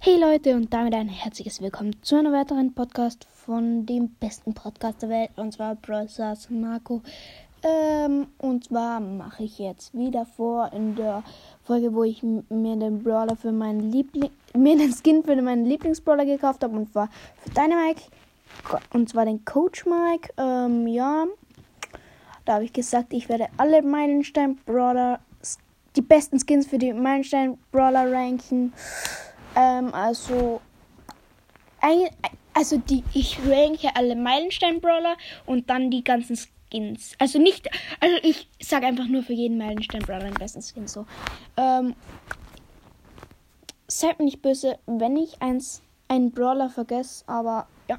Hey Leute und damit ein herzliches Willkommen zu einer weiteren Podcast von dem besten Podcast der Welt und zwar Brothers Marco. Ähm, und zwar mache ich jetzt wieder vor in der Folge, wo ich mir den Brawler für meinen Liebling, mir den Skin für meinen Lieblingsbrawler gekauft habe und zwar für Dynamike und zwar den Coach Mike. Ähm, ja, da habe ich gesagt, ich werde alle Meilenstein Brawler, die besten Skins für die Meilenstein Brawler ranken. Ähm, also, ein, also die, ich ranke alle Meilenstein-Brawler und dann die ganzen Skins. Also nicht, also ich sage einfach nur für jeden Meilenstein-Brawler den besten Skin so. Ähm, seid mir nicht böse, wenn ich eins, einen Brawler vergesse, aber ja.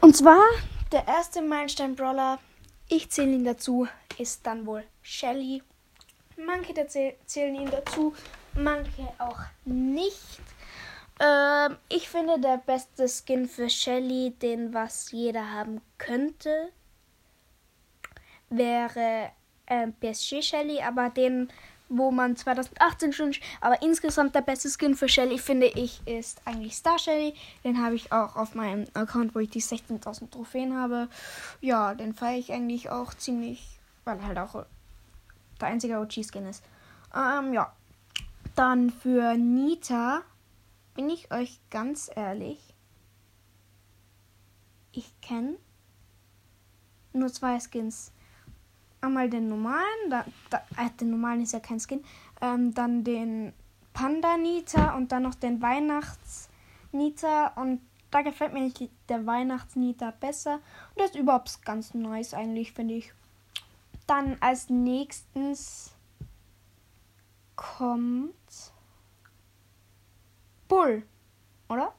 Und zwar der erste Meilenstein-Brawler, ich zähle ihn dazu, ist dann wohl Shelly. Manche zählen ihn dazu, manche auch nicht. Ähm, ich finde der beste Skin für Shelly, den was jeder haben könnte, wäre äh, PSG Shelly, aber den, wo man 2018 schon, aber insgesamt der beste Skin für Shelly finde ich ist eigentlich Star Shelly. Den habe ich auch auf meinem Account, wo ich die 16.000 Trophäen habe. Ja, den feiere ich eigentlich auch ziemlich, weil halt auch der einzige OG-Skin ist. Ähm, ja. Dann für Nita bin ich euch ganz ehrlich. Ich kenne nur zwei Skins. Einmal den normalen, da, da, äh, den normalen ist ja kein Skin. Ähm, dann den Panda Nita und dann noch den Weihnachts Nita und da gefällt mir nicht der Weihnachts Nita besser. Und das ist überhaupt ganz nice eigentlich, finde ich. Dann als nächstes kommt Bull, oder?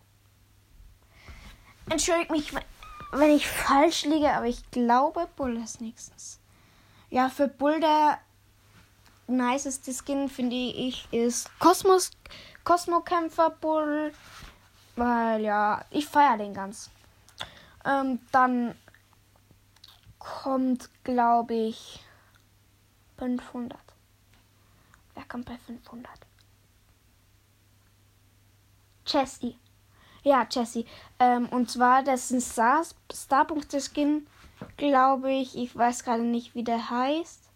Entschuldigt mich, wenn ich falsch liege, aber ich glaube Bull ist nächstes. Ja, für Bull der niceste Skin finde ich ist Kosmos Kosmokämpfer Bull, weil ja, ich feiere den ganz. Ähm, dann kommt, glaube ich, 500. Wer kommt bei 500? Jessie. Ja, Jessie. Ähm, und zwar, das ist ein Star Skin, glaube ich. Ich weiß gerade nicht, wie der heißt.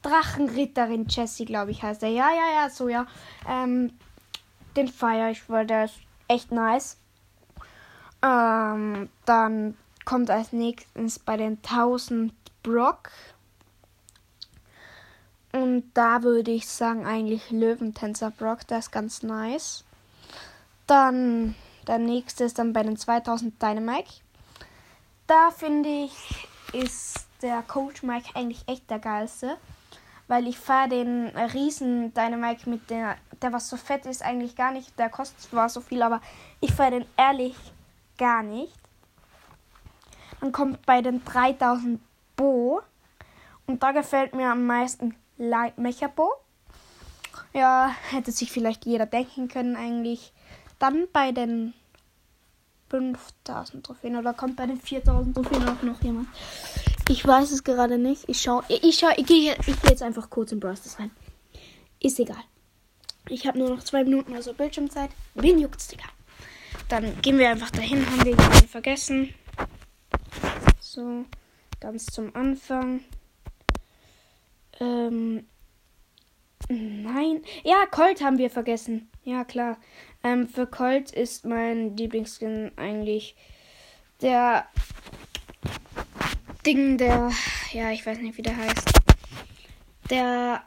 Drachenritterin Jessie, glaube ich, heißt er. Ja, ja, ja, so, ja. Ähm, den feiere ich, weil der ist echt nice. Ähm, dann kommt als nächstes bei den 1000 Brock. Da würde ich sagen, eigentlich Löwentänzer Brock, der ist ganz nice. Dann der nächste ist dann bei den 2000 Dynamite. Da finde ich, ist der Coach Mike eigentlich echt der geilste. Weil ich fahre den riesen Dynamite mit der, der was so fett ist, eigentlich gar nicht. Der kostet zwar so viel, aber ich fahre den ehrlich gar nicht. Dann kommt bei den 3000 Bo. Und da gefällt mir am meisten Light Mechabo. Ja, hätte sich vielleicht jeder denken können eigentlich. Dann bei den 5000 Trophäen oder kommt bei den 4000 Trophäen auch noch jemand? Ich weiß es gerade nicht. Ich schau, ich schau, ich gehe ich geh jetzt einfach kurz in Browsers rein. Ist egal. Ich habe nur noch zwei Minuten also Bildschirmzeit. Wen juckt's, Digga? Dann gehen wir einfach dahin, haben wir jemanden vergessen. So, ganz zum Anfang. Ähm, nein. Ja, Colt haben wir vergessen. Ja, klar. Ähm, für Colt ist mein Lieblingsskin eigentlich der Ding, der. Ja, ich weiß nicht, wie der heißt. Der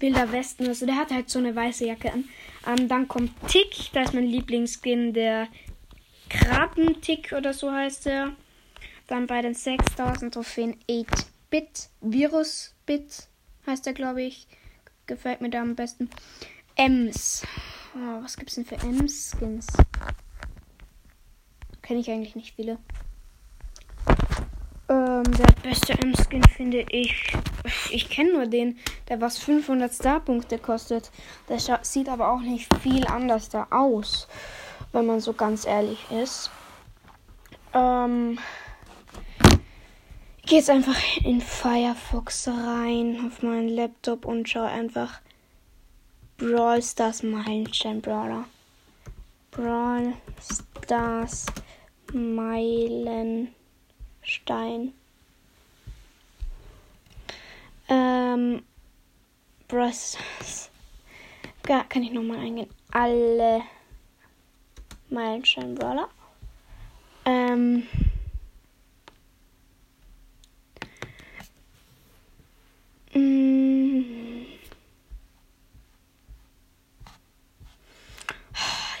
Wilder Westen. Also der hat halt so eine weiße Jacke an. Ähm, dann kommt Tick. Da ist mein Lieblingsskin, der Krabben-Tick oder so heißt er. Dann bei den 6000 Trophäen 8 Bit, Virus Bit heißt er, glaube ich. Gefällt mir da am besten. Ems. Oh, was gibt's denn für Ems-Skins? Kenne ich eigentlich nicht viele. Ähm, der beste Ems-Skin finde ich. Ich kenne nur den, der was 500 Star-Punkte kostet. Der sieht aber auch nicht viel anders da aus, wenn man so ganz ehrlich ist. Ähm gehe jetzt einfach in Firefox rein auf meinen Laptop und schaue einfach Brawl Stars Meilenstein Brawler. Brawl Stars Meilenstein. Ähm, Brawl Stars. Ja, kann ich nochmal eingehen. Alle Meilenstein Brawler. Ähm. Mm.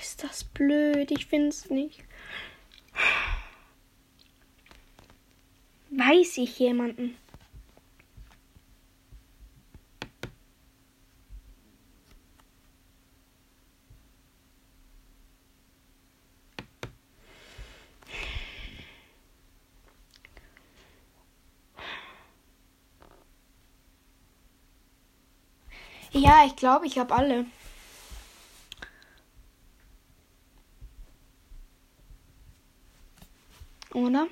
Ist das blöd? Ich find's nicht. Weiß ich jemanden? Ja, ich glaube, ich habe alle. Oder?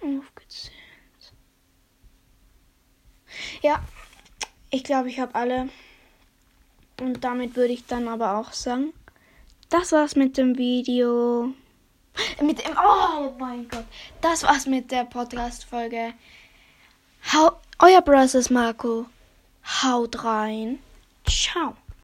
Aufgezählt. Ja, ich glaube, ich habe alle. Und damit würde ich dann aber auch sagen, das war's mit dem Video. Mit dem. Oh mein Gott. Das war's mit der Podcast-Folge. Euer Brothers Marco. Haut rein. Ciao.